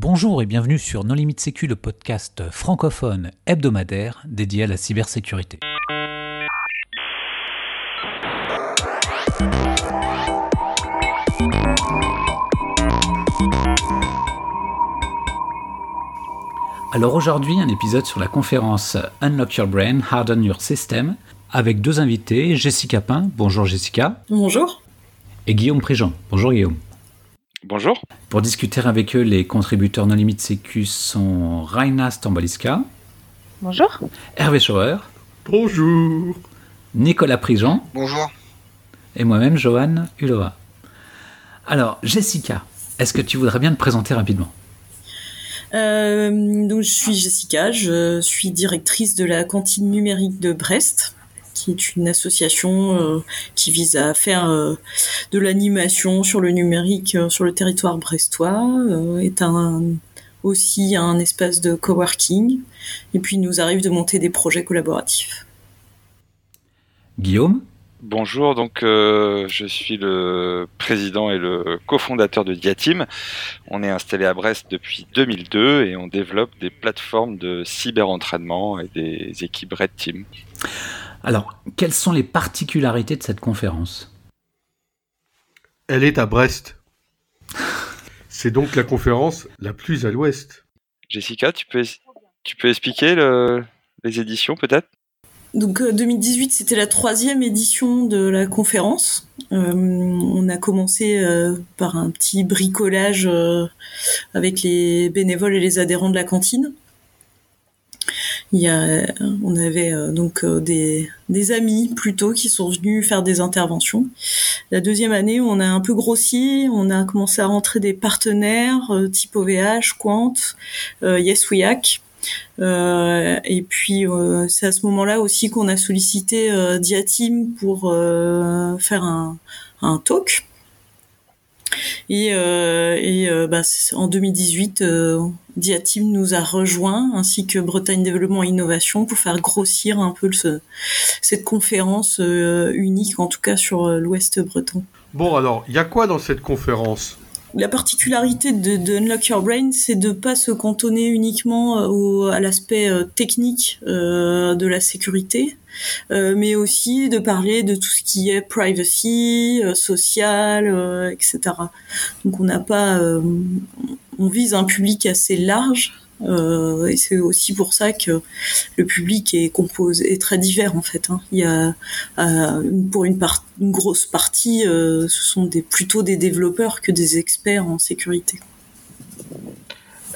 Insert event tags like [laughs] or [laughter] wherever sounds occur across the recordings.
Bonjour et bienvenue sur Non Limite Sécu, le podcast francophone hebdomadaire dédié à la cybersécurité. Alors aujourd'hui, un épisode sur la conférence Unlock Your Brain, Harden Your System, avec deux invités, Jessica Pain. Bonjour Jessica. Bonjour. Et Guillaume Préjean. Bonjour Guillaume. Bonjour. Pour discuter avec eux, les contributeurs non limite sécu sont Raina Stambaliska. Bonjour. Hervé Schauer. Bonjour. Nicolas Prigent. Bonjour. Et moi-même, Johan Hulova. Alors, Jessica, est-ce que tu voudrais bien te présenter rapidement? Euh, donc je suis Jessica, je suis directrice de la cantine numérique de Brest qui est une association euh, qui vise à faire euh, de l'animation sur le numérique euh, sur le territoire brestois, est un aussi un espace de coworking, et puis il nous arrive de monter des projets collaboratifs. Guillaume? Bonjour, donc je suis le président et le cofondateur de Diatim. On est installé à Brest depuis 2002 et on développe des plateformes de cyber-entraînement et des équipes Red Team. Alors, quelles sont les particularités de cette conférence? Elle est à Brest. C'est donc la conférence la plus à l'ouest. Jessica, tu peux, tu peux expliquer les éditions peut-être? Donc 2018, euh, c'était la troisième édition de la conférence. Euh, on a commencé euh, par un petit bricolage avec les bénévoles et les adhérents de la cantine. Il y a, on avait euh, donc euh, des, des amis plutôt qui sont venus faire des interventions. La deuxième année, on a un peu grossi, on a commencé à rentrer des partenaires euh, type OVH, Quant, Yes We Hack. Euh, et puis c'est à ce moment-là aussi qu'on a sollicité euh, Diatim pour faire un, un talk et, euh, euh, bah, en 2018, euh, Diatim nous a rejoint, ainsi que Bretagne Développement et Innovation, pour faire grossir un peu ce, cette conférence unique, en tout cas sur l'Ouest breton. Bon, alors, il y a quoi dans cette conférence? La particularité de, Unlock Your Brain, c'est de pas se cantonner uniquement au, à l'aspect technique euh, de la sécurité, euh, mais aussi de parler de tout ce qui est privacy, euh, social, euh, etc. Donc on n'a pas, on vise un public assez large. Et c'est aussi pour ça que le public est composé est très divers en fait. Hein. Il y a pour une, une grosse partie, ce sont des, plutôt des développeurs que des experts en sécurité.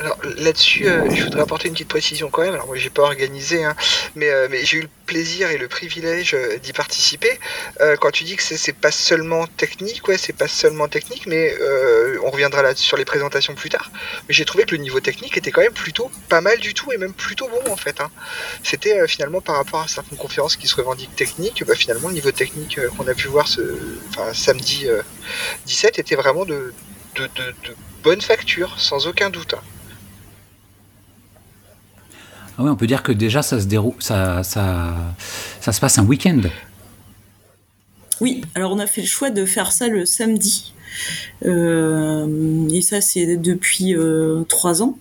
Alors là-dessus, euh, je voudrais apporter une petite précision quand même. Alors moi, j'ai pas organisé, hein, mais, euh, j'ai eu le plaisir et le privilège euh, d'y participer. quand tu dis que c'est pas seulement technique, ouais, c'est pas seulement technique, mais on reviendra là sur les présentations plus tard. Mais j'ai trouvé que le niveau technique était quand même plutôt pas mal du tout et même plutôt bon en fait. Hein. C'était finalement par rapport à certaines conférences qui se revendiquent techniques, bah, finalement le niveau technique qu'on a pu voir ce, samedi 17 était vraiment de, de, de bonne facture, sans aucun doute. Ah on peut dire que déjà ça se déroule, ça, se passe un week-end. Oui, alors on a fait le choix de faire ça le samedi. Euh, et ça, c'est depuis euh, trois ans.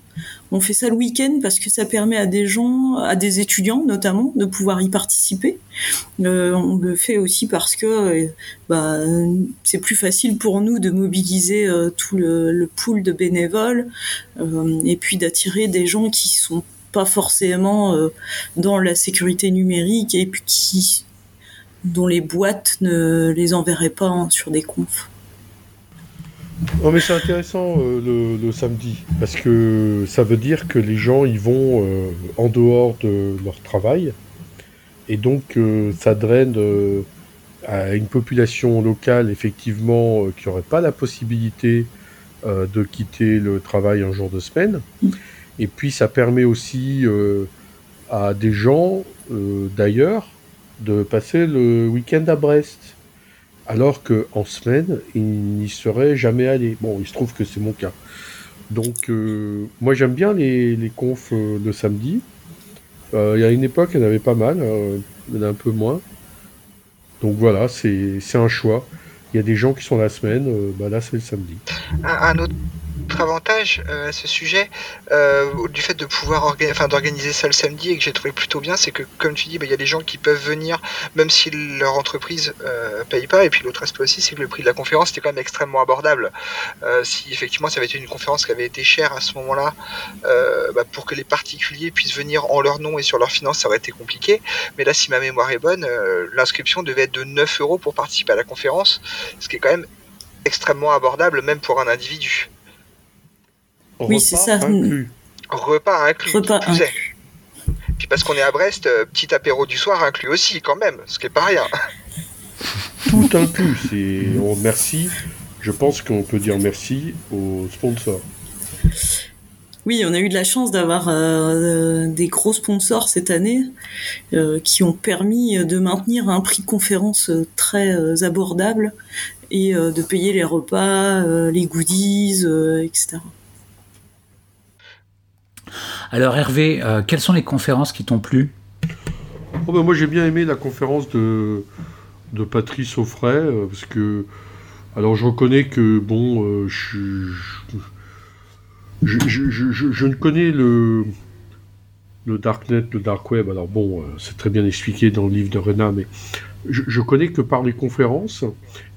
On fait ça le week-end parce que ça permet à des gens, à des étudiants notamment, de pouvoir y participer. Euh, on le fait aussi parce que bah, c'est plus facile pour nous de mobiliser tout le, pool de bénévoles et puis d'attirer des gens qui sont pas forcément euh, dans la sécurité numérique et puis qui dont les boîtes ne les enverraient pas sur des confs. Oh mais c'est intéressant euh, le, samedi parce que ça veut dire que les gens ils vont euh, en dehors de leur travail et donc ça draine à une population locale effectivement qui n'aurait pas la possibilité de quitter le travail un jour de semaine. Mm. Et puis ça permet aussi euh, à des gens euh, d'ailleurs de passer le week-end à Brest. Alors qu'en semaine, ils n'y seraient jamais allés. Bon, il se trouve que c'est mon cas. Donc, euh, moi j'aime bien les, les confs le samedi. Il y a une époque, il y en avait pas mal, il y en a un peu moins. Donc voilà, c'est un choix. Il y a des gens qui sont la semaine, bah là c'est le samedi. Un, autre autre avantage euh, à ce sujet, euh, du fait de pouvoir d'organiser ça le samedi et que j'ai trouvé plutôt bien, c'est que comme tu dis, bah, il y a des gens qui peuvent venir même si leur entreprise euh, paye pas. Et puis l'autre aspect aussi, c'est que le prix de la conférence était quand même extrêmement abordable. Si effectivement ça avait été une conférence qui avait été chère à ce moment-là, bah, pour que les particuliers puissent venir en leur nom et sur leurs finances, ça aurait été compliqué. Mais là, si ma mémoire est bonne, l'inscription devait être de 9 euros pour participer à la conférence, ce qui est quand même extrêmement abordable même pour un individu. Oui, c'est ça. Repas inclus. Repas inclus. Puis parce qu'on est à Brest, euh, petit apéro du soir inclus aussi quand même, ce qui est pas rien. [laughs] Tout inclus, c'est on merci. Je pense qu'on peut dire merci aux sponsors. Oui, on a eu de la chance d'avoir euh, des gros sponsors cette année euh, qui ont permis de maintenir un prix conférence très abordable et de payer les repas, les goodies, etc. Alors Hervé, euh, quelles sont les conférences qui t'ont plu? Oh ben Moi j'ai bien aimé la conférence de, Patrice Offray, euh, parce que alors je reconnais que bon, euh, je, je, ne connais le, le Darknet, le Dark Web, alors bon, c'est très bien expliqué dans le livre de Rena, mais je, connais que par les conférences,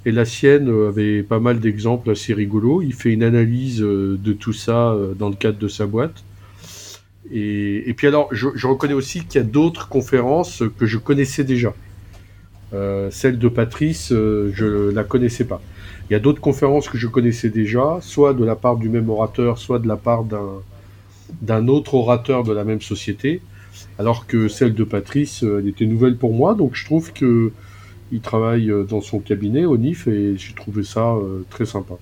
et la sienne avait pas mal d'exemples assez rigolos. Il fait une analyse de tout ça dans le cadre de sa boîte. Et, puis alors, je, reconnais aussi qu'il y a d'autres conférences que je connaissais déjà. Euh, celle de Patrice, euh, je la connaissais pas. Il y a d'autres conférences que je connaissais déjà, soit de la part du même orateur, soit de la part d'un autre orateur de la même société, alors que celle de Patrice, euh, elle était nouvelle pour moi, donc je trouve que il travaille dans son cabinet au NIF et j'ai trouvé ça très sympa.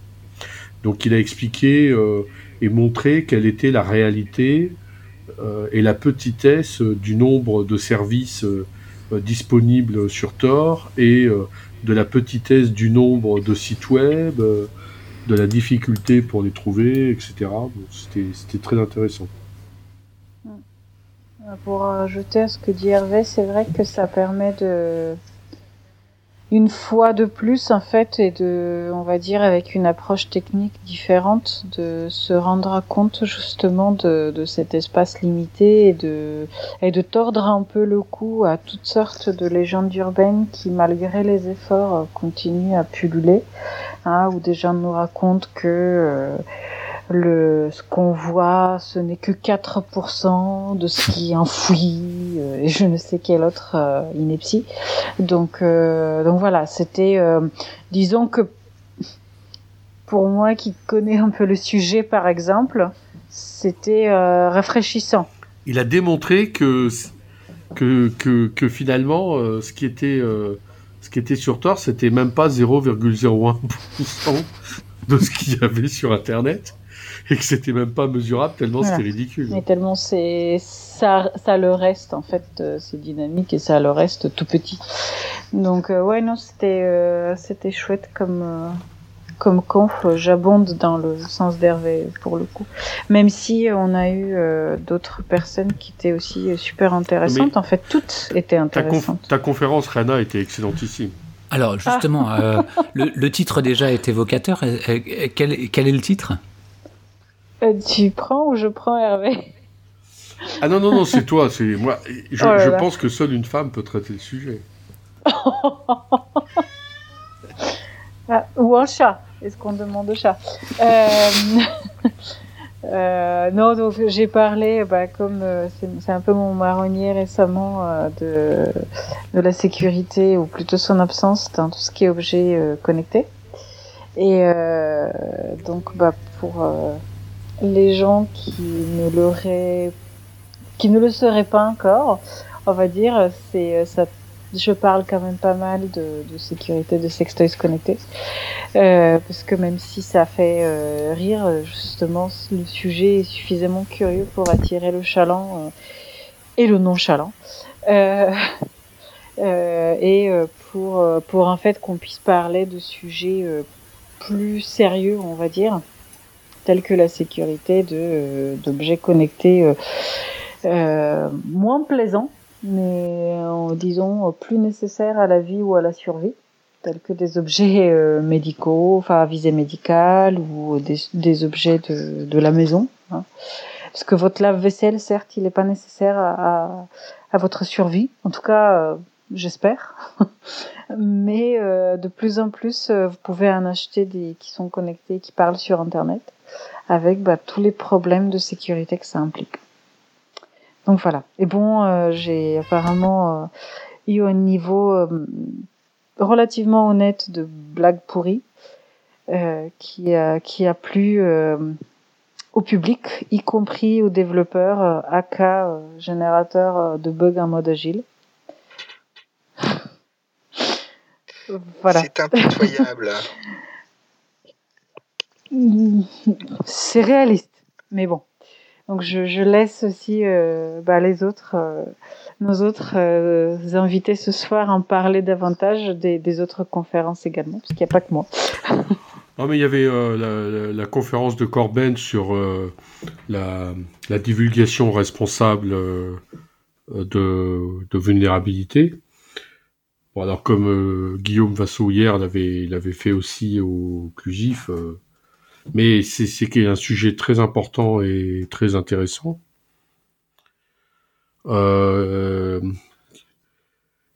Donc il a expliqué et montré quelle était la réalité et la petitesse du nombre de services euh, disponibles sur Tor et euh, de la petitesse du nombre de sites web, de la difficulté pour les trouver, etc. C'était très intéressant. Pour ajouter à ce que dit Hervé, c'est vrai que ça permet de, une fois de plus en fait et de on va dire avec une approche technique différente de se rendre compte justement de, cet espace limité et de et de tordre un peu le cou à toutes sortes de légendes urbaines qui malgré les efforts continuent à pulluler hein, où des gens nous racontent que euh, le, ce qu'on voit, ce n'est que 4% de ce qui est enfoui euh, et je ne sais quelle autre euh, ineptie. Donc, euh, donc voilà, c'était, disons que pour moi qui connais un peu le sujet, par exemple, c'était rafraîchissant. Il a démontré que que, que, que finalement, ce qui était ce qui était sur Tor, c'était même pas 0,01% de ce qu'il y avait sur Internet [laughs] et que c'était même pas mesurable tellement c'était ridicule. Mais tellement c'est ça, ça le reste en fait, euh, c'est dynamique et ça le reste tout petit. Donc euh, ouais non c'était euh, c'était chouette comme comme conf, j'abonde dans le sens d'Hervé pour le coup. Même si on a eu d'autres personnes qui étaient aussi super intéressantes, en fait toutes étaient intéressantes. Ta, conférence Rana était excellentissime. Alors justement, le, le, titre déjà est évocateur. Quel, quel est le titre? Euh, tu prends ou je prends Hervé Ah non, non, non, c'est toi. C'est moi. Je, oh pense que seule une femme peut traiter le sujet. [laughs] Ah, ou un chat. Est-ce qu'on demande au chat euh, [laughs] euh, Non, donc j'ai parlé, bah, comme c'est un peu mon marronnier récemment, de, de la sécurité, ou plutôt son absence dans tout ce qui est objet connecté. Et donc, bah, pour les gens qui ne le seraient pas encore, on va dire, c'est euh, ça. Je parle quand même pas mal de, sécurité de sextoys connectés, euh, parce que même si ça fait euh, rire, justement, le sujet est suffisamment curieux pour attirer le chaland et le non chaland. [laughs] et pour pour en fait qu'on puisse parler de sujets plus sérieux, on va dire, telles que la sécurité de euh, d'objets connectés euh, euh, moins plaisants, mais disons plus nécessaires à la vie ou à la survie. tels que des objets médicaux, enfin à visée médicale ou des, des objets de, de, la maison. Hein. Parce que votre lave-vaisselle, certes, il n'est pas nécessaire à, à, votre survie. En tout cas, j'espère. [laughs] Mais de plus en plus, vous pouvez en acheter des qui sont connectés, qui parlent sur Internet, avec bah, tous les problèmes de sécurité que ça implique. Donc voilà. Et bon, euh, j'ai apparemment euh, eu un niveau euh, relativement honnête de blagues pourries qui, a, qui a plu au public, y compris aux développeurs AK générateurs de bugs en mode agile. [laughs] voilà. C'est impitoyable. [laughs] C'est réaliste, mais bon. Donc je, laisse aussi euh, bah, les autres, euh, nos autres euh, invités ce soir en parler davantage des, autres conférences également, parce qu'il n'y a pas que moi. [laughs] non mais il y avait la, conférence de Corben sur la, divulgation responsable de, de, vulnérabilité. Bon alors comme Guillaume Vassou hier l'avait fait aussi au CLUGIF mais c'est un sujet très important et très intéressant. Euh,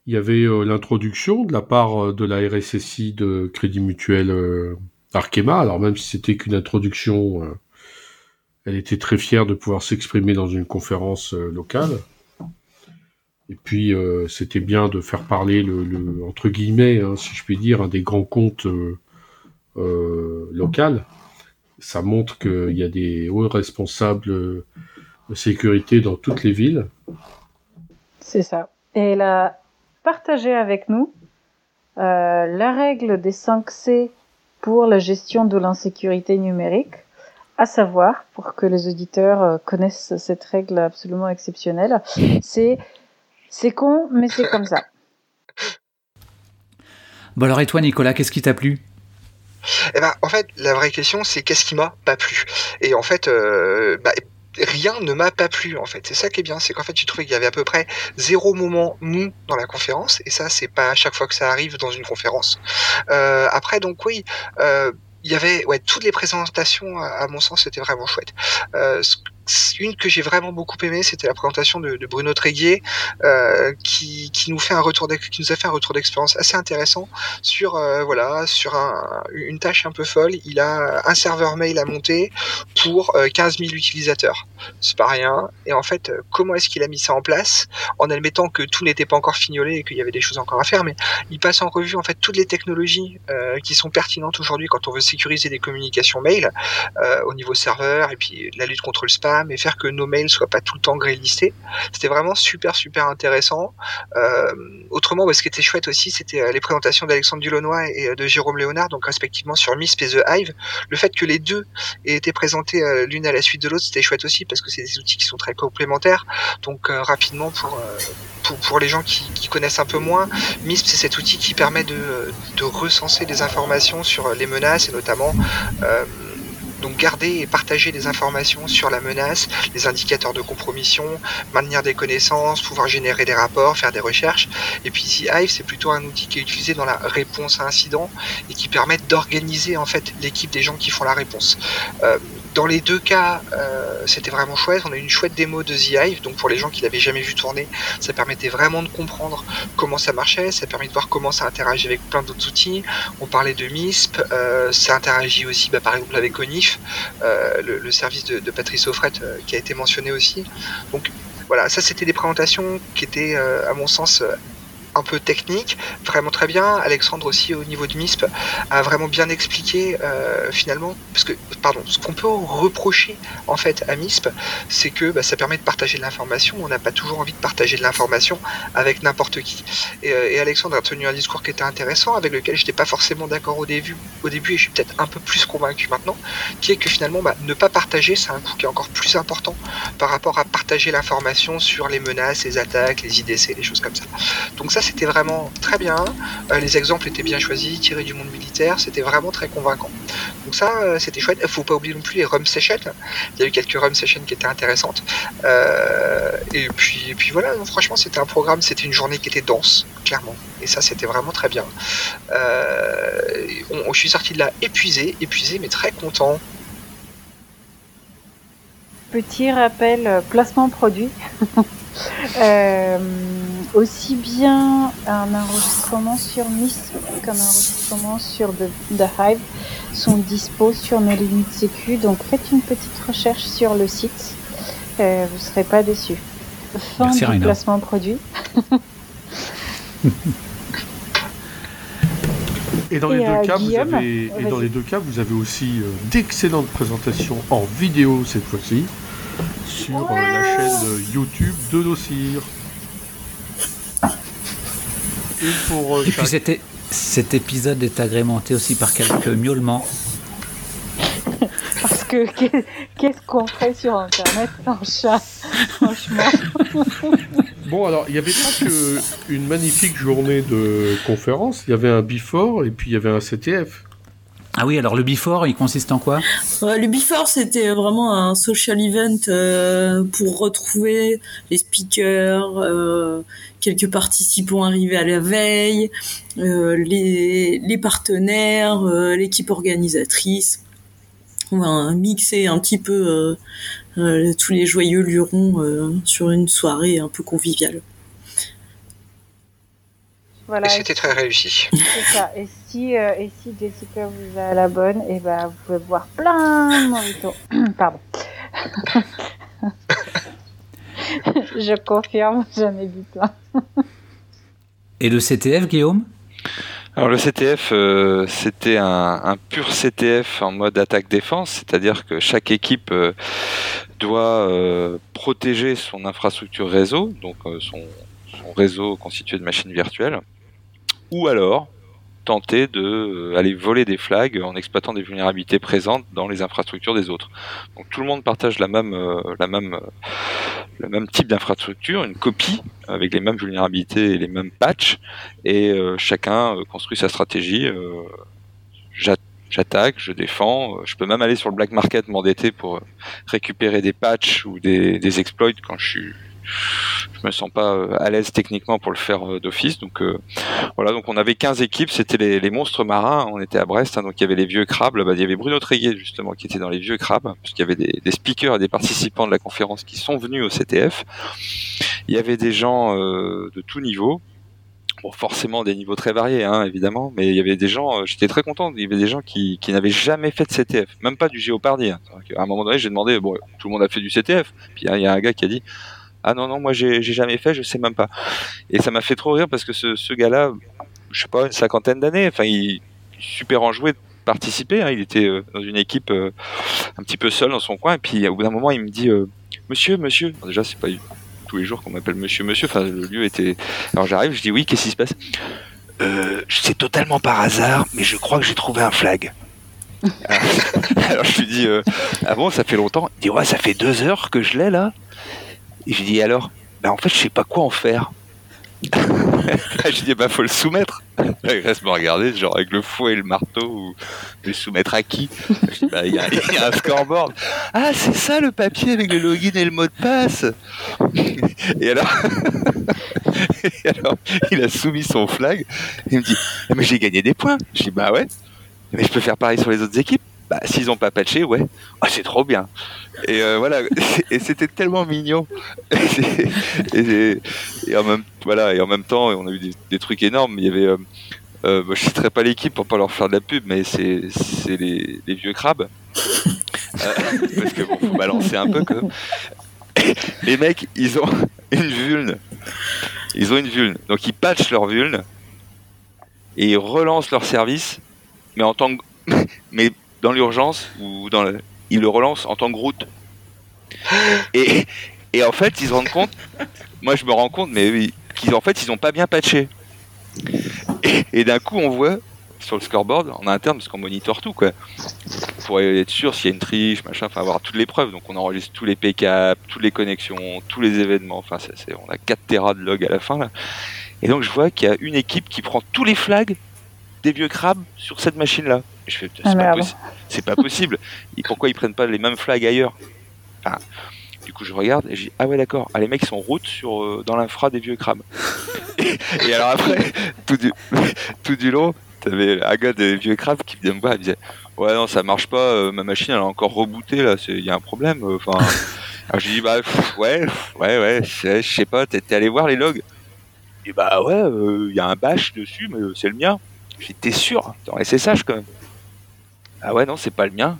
il y avait euh, l'introduction de la part euh, de la RSSI de Crédit Mutuel Arkema. Alors même si c'était qu'une introduction, elle était très fière de pouvoir s'exprimer dans une conférence locale. Et puis c'était bien de faire parler le, entre guillemets, hein, si je puis dire, un des grands comptes locaux ça montre qu'il y a des hauts responsables de sécurité dans toutes les villes. C'est ça. Et elle a partagé avec nous euh, la règle des 5 C pour la gestion de l'insécurité numérique, à savoir, pour que les auditeurs euh, connaissent cette règle absolument exceptionnelle, c'est c'est con, mais c'est comme ça. Bon alors et toi Nicolas, qu'est-ce qui t'a plu? Eh ben, en fait, la vraie question, c'est qu'est-ce qui m'a pas plu? Et en fait, euh, bah, rien ne m'a pas plu en fait. C'est ça qui est bien, c'est qu'en fait j'ai trouvé qu'il y avait à peu près zéro moment mou dans la conférence et ça c'est pas à chaque fois que ça arrive dans une conférence. Euh, après donc oui. Euh, il y avait toutes les présentations à, mon sens c'était vraiment chouette. Une que j'ai vraiment beaucoup aimé, c'était la présentation de, Bruno Tréguier, euh, qui, nous a fait un retour d'expérience assez intéressant sur euh, voilà sur un, une tâche un peu folle. Il a un serveur mail à monter pour 15 euh, 000 utilisateurs. C'est pas rien. Et en fait, euh, comment est-ce qu'il a mis ça en place en admettant que tout n'était pas encore fignolé et qu'il y avait des choses encore à faire, mais il passe en revue en fait toutes les technologies euh, qui sont pertinentes aujourd'hui quand on veut sécuriser des communications mail au niveau serveur et puis la lutte contre le spam mais faire que nos mails soient pas tout le temps greylistés. C'était vraiment super super intéressant. Euh, autrement, ce qui était chouette aussi, c'était euh, les présentations d'Alexandre Dulonnois et euh, de Jérôme Léonard, donc respectivement sur MISP et The Hive. Le fait que les deux aient été présentés l'une à la suite de l'autre, c'était chouette aussi parce que c'est des outils qui sont très complémentaires. Donc rapidement pour, pour, pour les gens qui, connaissent un peu moins, MISP c'est cet outil qui permet de, de recenser des informations sur les menaces et notamment euh, donc garder et partager des informations sur la menace, les indicateurs de compromission, maintenir des connaissances, pouvoir générer des rapports, faire des recherches. Et puis ici Hive, c'est plutôt un outil qui est utilisé dans la réponse à incident et qui permet d'organiser en fait l'équipe des gens qui font la réponse. Euh, dans les deux cas, euh, c'était vraiment chouette. On a eu une chouette démo de The Hive, donc pour les gens qui l'avaient jamais vu tourner, ça permettait vraiment de comprendre comment ça marchait. Ça permet de voir comment ça interagit avec plein d'autres outils. On parlait de MISP, euh, ça interagit aussi, bah, par exemple avec Onif, euh, le, service de, Patrice Offret qui a été mentionné aussi. Donc voilà, ça c'était des présentations qui étaient, à mon sens, un peu technique, vraiment très bien. Alexandre aussi au niveau de MISP a vraiment bien expliqué euh, finalement, parce que pardon, ce qu'on peut reprocher en fait à MISP, c'est que bah, ça permet de partager de l'information. On n'a pas toujours envie de partager de l'information avec n'importe qui. Euh, et, Alexandre a tenu un discours qui était intéressant, avec lequel je n'étais pas forcément d'accord au début, au début, et je suis peut-être un peu plus convaincu maintenant, qui est que finalement, bah, ne pas partager, c'est un coût qui est encore plus important par rapport à partager l'information sur les menaces, les attaques, les IDC, les choses comme ça. Donc ça, c'était vraiment très bien. Euh, les exemples étaient bien choisis, tirés du monde militaire, c'était vraiment très convaincant. Donc ça, euh, c'était chouette. Il faut pas oublier non plus les rum sessions. Il y a eu quelques rum sessions qui étaient intéressantes. Euh, et puis, puis voilà. franchement, c'était un programme, c'était une journée qui était dense, clairement. Et ça, c'était vraiment très bien. Euh, je suis sorti de là épuisé, épuisé, mais très content. Petit rappel, placement produit. [laughs] aussi bien un enregistrement sur MIS qu'un enregistrement sur The, Hive sont dispo sur nos limites sécu. Donc faites une petite recherche sur le site. Euh, vous ne serez pas déçus. Fin du placement produit. [laughs] Et dans, les, deux euh, cas, vous avez, et dans les deux cas, vous avez aussi euh, d'excellentes présentations en vidéo cette fois-ci sur la chaîne YouTube de Dossir. Euh, Et puis c'était, cet épisode est agrémenté aussi par quelques miaulements. Parce que qu'est-ce qu'on ferait sur Internet sans chat, franchement? [laughs] Bon, alors, il n'y avait pas qu'une magnifique journée de conférence, il y avait un before et puis il y avait un CTF. Ah oui, alors le before, il consiste en quoi? Le before, c'était vraiment un social event euh, pour retrouver les speakers, euh, quelques participants arrivés à la veille, euh, les, partenaires, l'équipe organisatrice. On va mixer un petit peu tous les joyeux lurons sur une soirée un peu conviviale. Voilà, et c'était très réussi. C'est ça. Et si, euh, et si Jessica vous a la bonne, et eh ben, vous pouvez boire plein de mojitos. [clears throat] Pardon. [laughs] Je confirme, j'en ai bu plein. et le CTF, Guillaume? Alors le CTF, euh, c'était un, pur CTF en mode attaque-défense, c'est-à-dire que chaque équipe euh, doit protéger son infrastructure réseau, donc son, réseau constitué de machines virtuelles, ou alors tenter de euh, aller voler des flags en exploitant des vulnérabilités présentes dans les infrastructures des autres. Donc tout le monde partage la même, euh, euh, le même type d'infrastructure, une copie avec les mêmes vulnérabilités et les mêmes patchs, et chacun construit sa stratégie. J'attaque, je défends, je peux même aller sur le black market m'endetter pour récupérer des patchs ou des, des exploits quand je suis je me sens pas euh, à l'aise techniquement pour le faire euh, d'office. Donc euh, voilà, donc on avait 15 équipes, c'était les, monstres marins. On était à Brest, hein, donc il y avait les vieux crabes. Là-bas, il y avait Bruno Tréguier justement qui était dans les vieux crabes, puisqu'il y avait des, speakers et des participants de la conférence qui sont venus au CTF. Il y avait des gens de tout niveau. Bon, forcément des niveaux très variés, hein, évidemment, mais il y avait des gens, j'étais très content, il y avait des gens qui, n'avaient jamais fait de CTF, même pas du géopardy. Hein. À un moment donné, j'ai demandé, bon, tout le monde a fait du CTF, puis il y a un gars qui a dit, ah non non moi j'ai jamais fait je sais même pas et ça m'a fait trop rire parce que ce, gars-là je sais pas une cinquantaine d'années enfin il super enjoué de participer hein. il était euh, dans une équipe euh, un petit peu seul dans son coin et puis au bout d'un moment il me dit euh, monsieur monsieur déjà c'est pas tous les jours qu'on m'appelle monsieur monsieur. Enfin le lieu était alors j'arrive je dis oui qu'est-ce qui se passe c'est totalement par hasard mais je crois que j'ai trouvé un flag. [laughs] Alors je lui dis ah bon ça fait longtemps? Il dit ouais ça fait deux heures que je l'ai là. Et je dis alors, bah en fait je sais pas quoi en faire. Je dis bah faut le soumettre. [laughs] Il reste me regarder genre avec le fouet et le marteau ou le soumettre à qui? Bah il y, a un scoreboard. Ah c'est ça le papier avec le login et le mot de passe. et alors, [laughs] il a soumis son flag. Il me dit mais j'ai gagné des points. Je dis bah ouais. Mais je peux faire pareil sur les autres équipes. Bah s'ils ont pas patché ouais. Ah c'est trop bien. Et euh, voilà, [laughs] et c'était tellement mignon. [laughs] Et, en même, voilà, et en même temps, on a eu des, trucs énormes. Il y avait, euh, euh, je citerai pas l'équipe pour pas leur faire de la pub, mais c'est les, les, vieux crabes. [laughs] parce que bon, faut balancer un peu. Que... les mecs, ils ont une vulne. Ils ont une vulne. Donc ils patchent leur vulne et ils relancent leur service, mais en tant que... mais dans l'urgence ou dans le ils le relancent en tant que route. Et, en fait, ils se rendent compte, moi je me rends compte, mais qu'ils en fait, ils n'ont pas bien patché. Et, d'un coup, on voit sur le scoreboard en interne, parce qu'on monitore tout, quoi, pour être sûr s'il y a une triche, machin, enfin avoir toutes les preuves. Donc on enregistre tous les PK, toutes les connexions, tous les événements. Enfin, c'est, on a 4 terras de log à la fin là. Et donc je vois qu'il y a une équipe qui prend tous les flags des vieux crabes sur cette machine-là. Je fais, c'est Ah, pas, possi- possible. [laughs] Et pourquoi ils prennent pas les mêmes flags ailleurs? Enfin, Du coup, je regarde et je dis ah ouais d'accord. Ah les mecs sont en route sur euh, dans l'infra des vieux crabes. [laughs] et, et alors après, tout du [laughs] tout du long, t'avais un gars des vieux crabes qui vient me voir, il disait ouais non ça marche pas, euh, ma machine elle a encore rebooté là, il y a un problème. euh, Enfin, alors je dis bah pff, ouais ouais ouais, je sais pas, t'es allé voir les logs? Et bah ouais, il y a un bash dessus, mais c'est le mien. T'es sûr? En SSH quand même. Ah ouais, non, c'est pas le mien.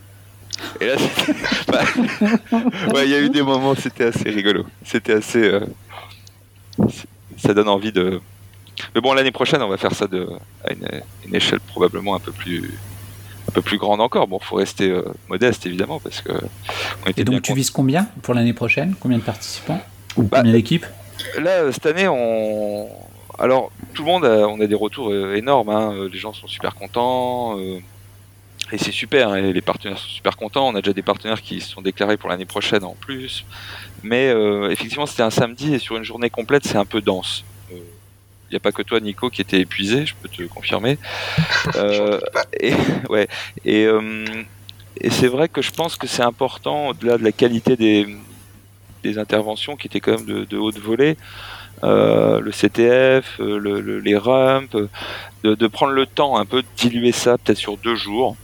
Et là, [laughs] bah, ouais, [laughs] il y a eu des moments, c'était assez rigolo. C'était assez. euh, Ça donne envie de. Mais bon, l'année prochaine, on va faire ça de, à une, une échelle probablement un peu plus, un peu plus grande encore. Bon, faut rester euh, modeste évidemment parce que. On était Et donc tu vises combien pour l'année prochaine? Combien de participants? Ou Bah, combien d'équipes? Là, euh, cette année, on. Alors, tout le monde, a, on a des retours énormes. hein. Les gens sont super contents. euh, Et c'est super. Et les partenaires sont super contents. On a déjà des partenaires qui se sont déclarés pour l'année prochaine en plus. Mais euh, effectivement, c'était un samedi et sur une journée complète, c'est un peu dense. Il n'y a pas que toi, Nico, qui était épuisé, je peux te confirmer. [laughs] Euh, et [laughs] ouais. Et, euh, et c'est vrai que je pense que c'est important, au-delà de la qualité des, des interventions qui étaient quand même de, de haute volée, euh, le CTF, euh, le- le- les rumps, euh, de, de prendre le temps un peu de diluer ça peut-être sur deux jours,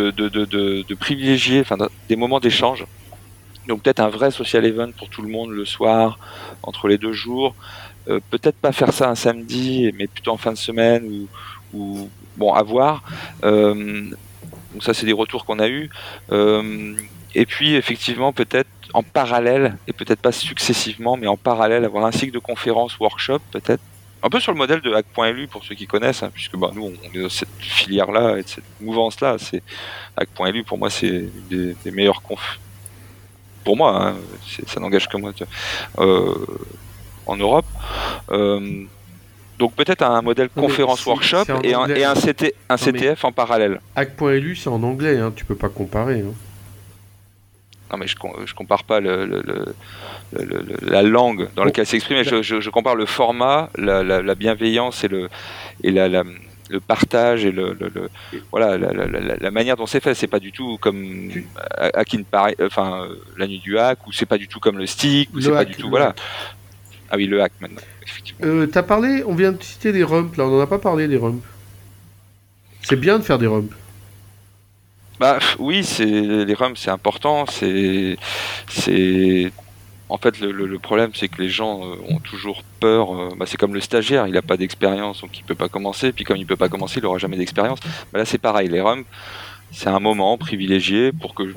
de, privilégier des moments d'échange. Donc peut-être un vrai social event pour tout le monde le soir, entre les deux jours. Euh, peut-être pas faire ça un samedi, mais plutôt en fin de semaine ou, bon à voir. Euh, donc ça c'est des retours qu'on a eu. Euh, et puis effectivement peut-être en parallèle et peut-être pas successivement, mais en parallèle avoir un cycle de conférences, workshops peut-être. Un peu sur le modèle de Hack.lu pour ceux qui connaissent, hein, puisque bah, nous on est dans cette filière-là et de cette mouvance-là. C'est Hack.lu pour moi c'est une des, des meilleures confs. Pour moi, hein, ça n'engage que moi. Euh, en Europe. Euh, donc peut-être un modèle Non, mais conférence c'est- workshop c'est en et un, anglais. et un, CT, un Non, mais- CTF en parallèle. Hack.lu, c'est en anglais, hein, tu peux pas comparer. hein. Non mais je, je compare pas le, le- le- la langue dans Bon, laquelle s'exprime, je, je, je compare le format, la, la, la bienveillance et le et la, la- le partage et le, le- le- voilà la, la- la- la manière dont c'est fait. C'est pas du tout comme Paris, enfin euh, la nuit du hack ou c'est pas du tout comme le stick ou c'est pas du tout voilà. hack. Ah oui le hack maintenant. Euh, T'as parlé, on vient de citer les rumps, là, on en a pas parlé des rumps. C'est bien de faire des rumps. Bah oui, c'est les rums, c'est important. C'est, c'est, en fait le problème, c'est que les gens euh, ont toujours peur. euh, bah, c'est comme le stagiaire, il n'a pas d'expérience, donc il peut pas commencer. Puis comme il peut pas commencer, il aura jamais d'expérience. Bah, là, c'est pareil. Les rums, c'est un moment privilégié pour que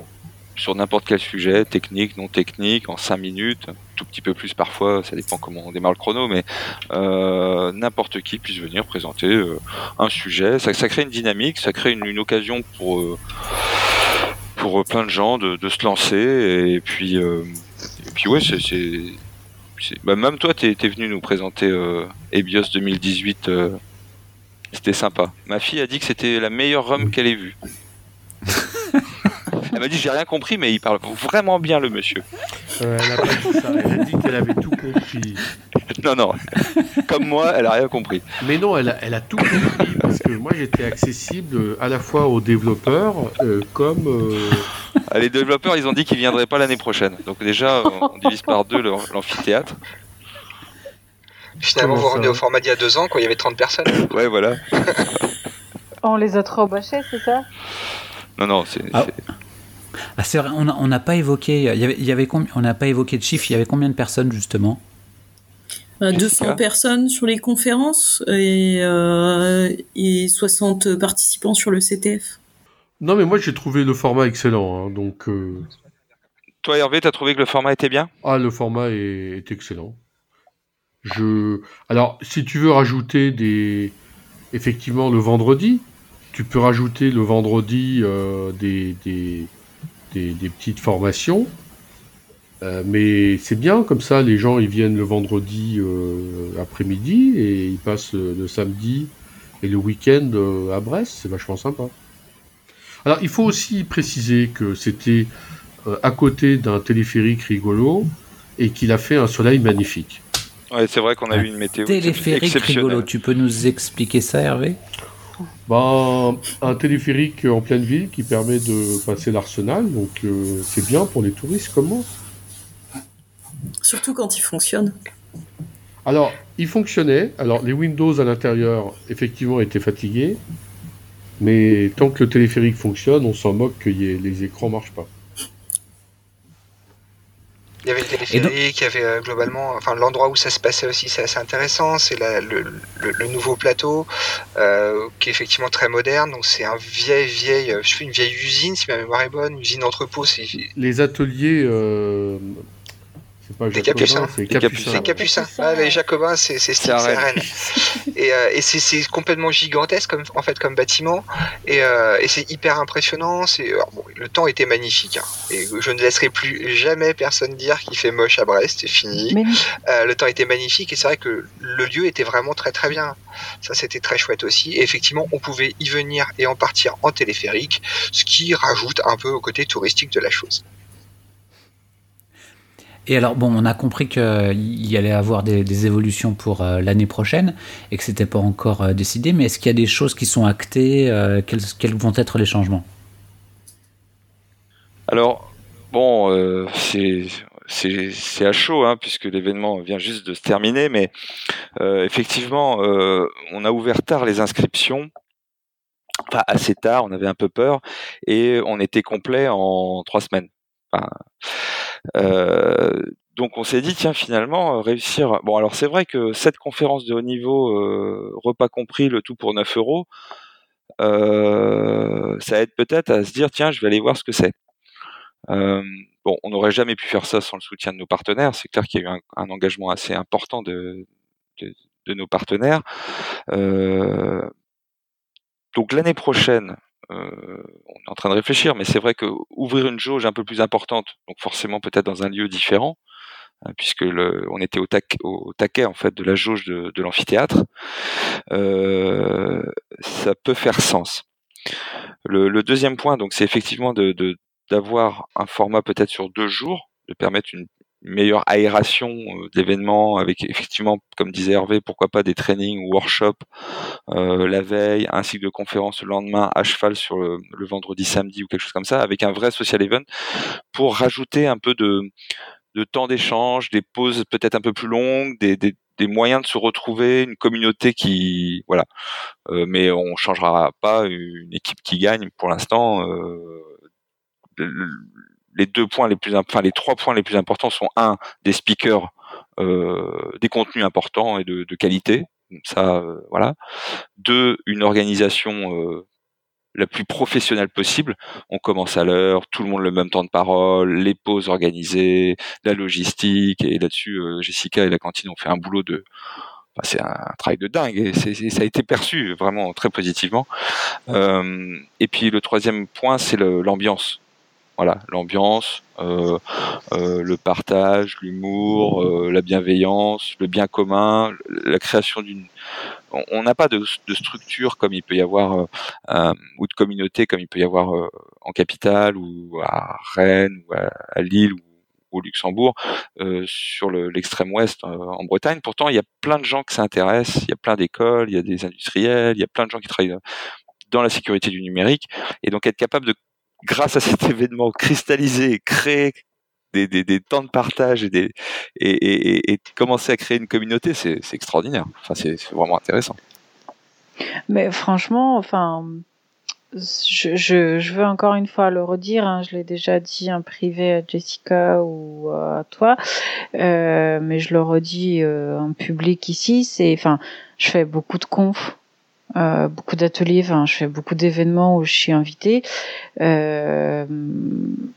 sur n'importe quel sujet, technique, non technique, en 5 minutes, tout petit peu plus parfois, ça dépend comment on démarre le chrono, mais euh, n'importe qui puisse venir présenter euh, un sujet. Ça, ça crée une dynamique, ça crée une, occasion pour euh, plein de gens de, se lancer et puis et puis ouais c'est bah, même toi t'es es venu nous présenter Ebios 2018 euh, c'était sympa ma fille a dit que c'était la meilleure rhum qu'elle ait vue [laughs] elle m'a dit j'ai rien compris mais il parle vraiment bien le monsieur Euh, elle a pas dit ça, elle a dit qu'elle avait tout compris. [laughs] non non comme moi elle a rien compris Mais non, elle a, elle a tout compris parce que moi j'étais accessible à la fois aux développeurs euh, comme. euh, Ah, les développeurs ils ont dit qu'ils viendraient pas l'année prochaine donc déjà on [laughs] divise par deux l'amphithéâtre Finalement, Comment vous revenez au format d'il y a deux ans quand il y avait 30 personnes. ouais voilà [laughs] On les a trop bâchés, c'est ça? Non non c'est Ah. Ah, c'est vrai, on n'a pas évoqué. Il y avait, il y avait combien, on n'a pas évoqué de chiffres. Il y avait combien de personnes justement? Euh, Jessica 200 personnes sur les conférences et, euh, et 60 participants sur le CTF. Non, mais moi j'ai trouvé le format excellent. hein, donc, euh, toi Hervé t'as trouvé que le format était bien? Ah, le format est, est excellent. Je. Alors, si tu veux rajouter des. Effectivement, le vendredi, tu peux rajouter le vendredi euh, des, des, des, des petites formations. Euh, mais c'est bien, comme ça, les gens ils viennent le vendredi euh, après-midi et ils passent le, le samedi et le week-end euh, à Brest. C'est vachement sympa. Alors, il faut aussi préciser que c'était euh, à côté d'un téléphérique rigolo et qu'il a fait un soleil magnifique. Ouais, c'est vrai qu'on a Un eu une météo Téléphérique exceptionnelle. rigolo. Tu peux nous expliquer ça, Hervé? Ben, un téléphérique en pleine ville qui permet de passer l'arsenal, donc euh, c'est bien pour les touristes comme moi. Surtout quand il fonctionne. Alors, il fonctionnait. Alors, les Windows à l'intérieur, effectivement, étaient fatigués. Mais tant que le téléphérique fonctionne, on s'en moque que les écrans marchent pas. Il y avait le téléphérique, il y avait euh, globalement, enfin l'endroit où ça se passait aussi, c'est assez intéressant. C'est le, le, nouveau plateau, euh, qui est effectivement très moderne. Donc c'est un vieil, vieil, je fais une vieille usine si ma mémoire est bonne, usine entrepôt. Les ateliers euh, les Capucins. C'est Capucins. Capucins. Ah, les Jacobins, c'est Steve Rennes. et, euh, et c'est complètement gigantesque comme, en fait comme bâtiment et, euh, et c'est hyper impressionnant. C'est bon, le temps était magnifique hein. et je ne laisserai plus jamais personne dire qu'il fait moche à Brest. C'est fini. Euh, le temps était magnifique et c'est vrai que le lieu était vraiment très très bien. Ça c'était très chouette aussi. Et effectivement, on pouvait y venir et en partir en téléphérique, ce qui rajoute un peu au côté touristique de la chose. Et alors, bon, on a compris qu'il y allait avoir des, évolutions pour euh, l'année prochaine et que c'était pas encore euh, décidé, mais est-ce qu'il y a des choses qui sont actées euh, quels, vont être les changements? Alors, bon, c'est à chaud, hein, puisque l'événement vient juste de se terminer, mais effectivement, on a ouvert tard les inscriptions. Enfin, assez tard, on avait un peu peur, et on était complet en trois semaines. Euh, donc on s'est dit tiens finalement euh, réussir. Bon alors c'est vrai que cette conférence de haut niveau, euh, repas compris, le tout pour 9 euros, ça aide peut-être à se dire tiens je vais aller voir ce que c'est. bon, on n'aurait jamais pu faire ça sans le soutien de nos partenaires. C'est clair qu'il y a eu un, engagement assez important de nos partenaires. donc l'année prochaine, euh, on est en train de réfléchir, mais c'est vrai que ouvrir une jauge un peu plus importante, donc forcément peut-être dans un lieu différent, hein, puisque on était au, taquet en fait de la jauge de, l'amphithéâtre, euh, ça peut faire sens. Le, deuxième point, donc, c'est effectivement d'avoir un format peut-être sur deux jours, de permettre une meilleure aération euh, d'événements avec effectivement, comme disait Hervé, pourquoi pas des trainings ou workshops euh, la veille, un cycle de conférences le lendemain à cheval sur le, vendredi, samedi ou quelque chose comme ça, avec un vrai social event pour rajouter un peu de, de temps d'échange, des pauses peut-être un peu plus longues, des, des, moyens de se retrouver, une communauté qui voilà. Euh, mais on changera pas une équipe qui gagne pour l'instant. Les deux points les plus, enfin les trois points les plus importants sont un des speakers, euh, des contenus importants et de, qualité, ça euh, voilà. Deux, une organisation euh, la plus professionnelle possible. On commence à l'heure, tout le monde le même temps de parole, les pauses organisées, la logistique et là-dessus Jessica et la cantine ont fait un boulot de c'est un, travail de dingue et ça a été perçu vraiment très positivement. et puis le troisième point, c'est l'ambiance. Voilà, l'ambiance, euh, euh, le partage, l'humour, euh, la bienveillance, le bien commun, la création d'une. On n'a pas de, structure comme il peut y avoir ou de communauté comme il peut y avoir en capitale ou à Rennes ou à, Lille ou au Luxembourg, sur l'extrême ouest en Bretagne. Pourtant, il y a plein de gens qui s'intéressent, il y a plein d'écoles, il y a des industriels, il y a plein de gens qui travaillent dans la sécurité du numérique. Et donc être capable de grâce à cet événement cristallisé, créer des, des, des, temps de partage et, des, et, et, et commencer à créer une communauté, c'est extraordinaire. Enfin, c'est vraiment intéressant. Mais franchement, enfin, je, je, veux encore une fois le redire, hein, je l'ai déjà dit en privé à Jessica ou à toi, euh, mais je le redis euh, en public ici, c'est, enfin, je fais beaucoup de confs euh, beaucoup d'ateliers, enfin, je fais beaucoup d'événements où je suis invitée. Euh,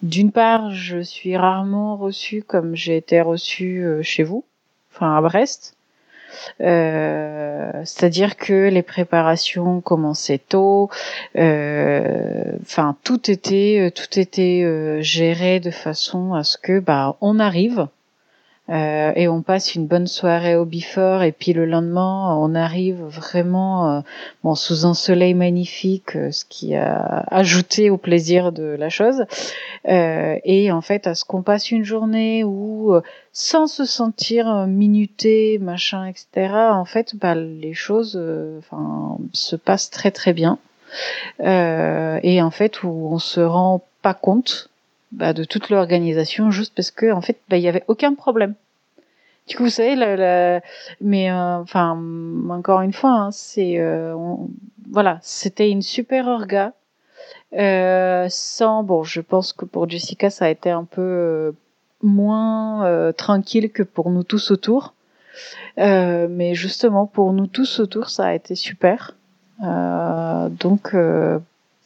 D'une part, je suis rarement reçue comme j'ai été reçue euh, chez vous, enfin à Brest. Euh, C'est-à-dire que les préparations commençaient tôt, euh, enfin tout était tout était géré de façon à ce que bah on arrive Euh, et on passe une bonne soirée au before et puis le lendemain on arrive vraiment euh, bon sous un soleil magnifique euh, ce qui a ajouté au plaisir de la chose. Et en fait à ce qu'on passe une journée où sans se sentir minuté machin etc en fait bah, les choses enfin se passent très très bien. Et en fait où on se rend pas compte bah, de toute l'organisation juste parce que en fait bah, il y avait aucun problème. Du coup vous savez mais euh, enfin encore une fois hein, c'est euh, voilà c'était une super orga. Euh, sans bon je pense que pour Jessica ça a été un peu moins tranquille que pour nous tous autour. Mais justement pour nous tous autour ça a été super. Donc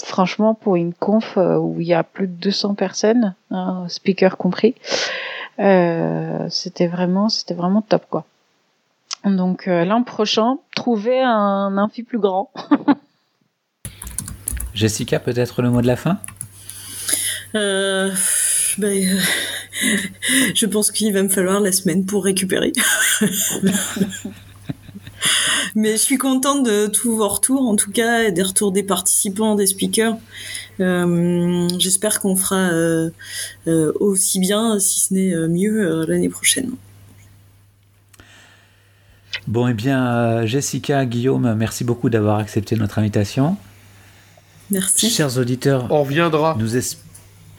franchement, pour une conf euh, où il y a plus de 200 personnes, hein, speaker compris, euh, c'était vraiment, c'était vraiment top, quoi. Donc euh, l'an prochain, trouver un amphi plus grand. [laughs] Jessica, peut-être le mot de la fin? Ben, [laughs] Je pense qu'il va me falloir la semaine pour récupérer. [laughs] Mais je suis contente de tous vos retours, en tout cas, des retours des participants, des speakers. Euh, J'espère qu'on fera euh, euh, aussi bien, si ce n'est mieux, euh, l'année prochaine. Bon, eh bien, Jessica, Guillaume, merci beaucoup d'avoir accepté notre invitation. Merci. Chers auditeurs, on reviendra. Nous espérons